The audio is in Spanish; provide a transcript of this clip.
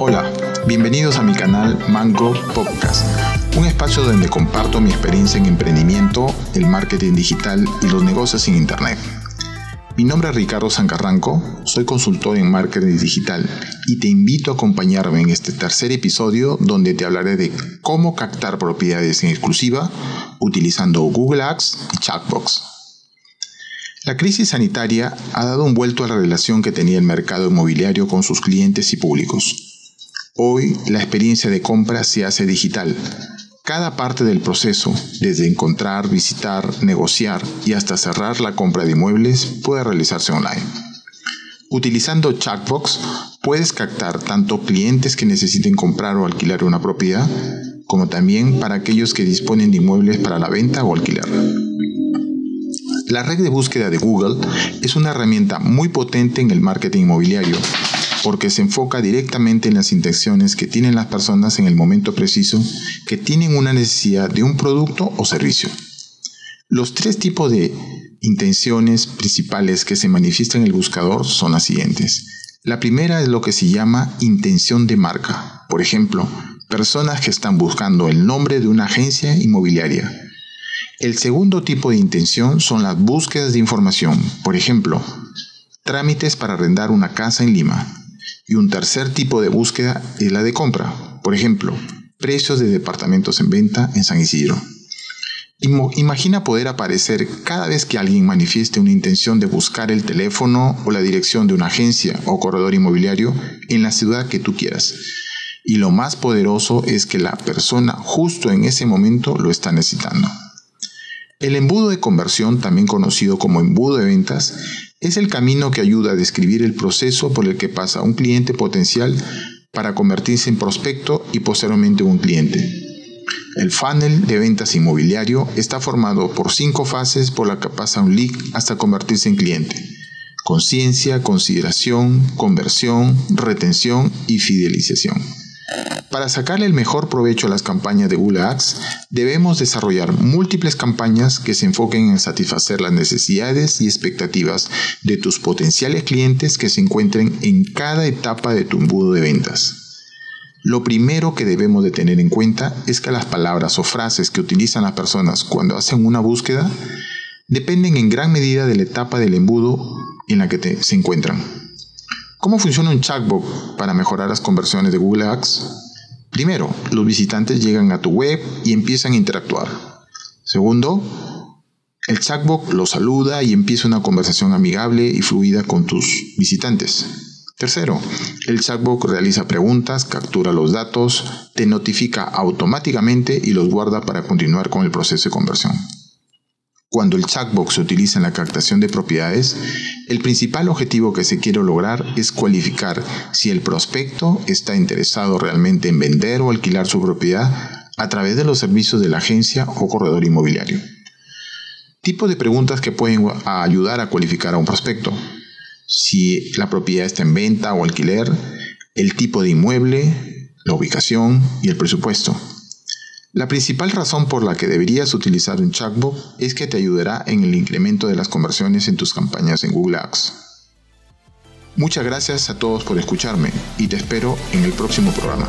Hola, bienvenidos a mi canal Mango Podcast, un espacio donde comparto mi experiencia en emprendimiento, el marketing digital y los negocios en Internet. Mi nombre es Ricardo Sancarranco, soy consultor en marketing digital y te invito a acompañarme en este tercer episodio donde te hablaré de cómo captar propiedades en exclusiva utilizando Google Ads y Chatbox. La crisis sanitaria ha dado un vuelto a la relación que tenía el mercado inmobiliario con sus clientes y públicos. Hoy la experiencia de compra se hace digital. Cada parte del proceso, desde encontrar, visitar, negociar y hasta cerrar la compra de inmuebles, puede realizarse online. Utilizando Chatbox puedes captar tanto clientes que necesiten comprar o alquilar una propiedad, como también para aquellos que disponen de inmuebles para la venta o alquiler. La red de búsqueda de Google es una herramienta muy potente en el marketing inmobiliario porque se enfoca directamente en las intenciones que tienen las personas en el momento preciso que tienen una necesidad de un producto o servicio. Los tres tipos de intenciones principales que se manifiestan en el buscador son las siguientes. La primera es lo que se llama intención de marca. Por ejemplo, personas que están buscando el nombre de una agencia inmobiliaria el segundo tipo de intención son las búsquedas de información, por ejemplo, trámites para arrendar una casa en Lima. Y un tercer tipo de búsqueda es la de compra, por ejemplo, precios de departamentos en venta en San Isidro. Imagina poder aparecer cada vez que alguien manifieste una intención de buscar el teléfono o la dirección de una agencia o corredor inmobiliario en la ciudad que tú quieras. Y lo más poderoso es que la persona justo en ese momento lo está necesitando. El embudo de conversión, también conocido como embudo de ventas, es el camino que ayuda a describir el proceso por el que pasa un cliente potencial para convertirse en prospecto y posteriormente un cliente. El funnel de ventas inmobiliario está formado por cinco fases por las que pasa un lead hasta convertirse en cliente. Conciencia, consideración, conversión, retención y fidelización. Para sacarle el mejor provecho a las campañas de Google Ads, debemos desarrollar múltiples campañas que se enfoquen en satisfacer las necesidades y expectativas de tus potenciales clientes que se encuentren en cada etapa de tu embudo de ventas. Lo primero que debemos de tener en cuenta es que las palabras o frases que utilizan las personas cuando hacen una búsqueda dependen en gran medida de la etapa del embudo en la que se encuentran. ¿Cómo funciona un chatbot para mejorar las conversiones de Google Ads? Primero, los visitantes llegan a tu web y empiezan a interactuar. Segundo, el chatbot los saluda y empieza una conversación amigable y fluida con tus visitantes. Tercero, el chatbot realiza preguntas, captura los datos, te notifica automáticamente y los guarda para continuar con el proceso de conversión. Cuando el chatbot se utiliza en la captación de propiedades, el principal objetivo que se quiere lograr es cualificar si el prospecto está interesado realmente en vender o alquilar su propiedad a través de los servicios de la agencia o corredor inmobiliario. Tipo de preguntas que pueden ayudar a cualificar a un prospecto. Si la propiedad está en venta o alquiler, el tipo de inmueble, la ubicación y el presupuesto. La principal razón por la que deberías utilizar un chatbot es que te ayudará en el incremento de las conversiones en tus campañas en Google Ads. Muchas gracias a todos por escucharme y te espero en el próximo programa.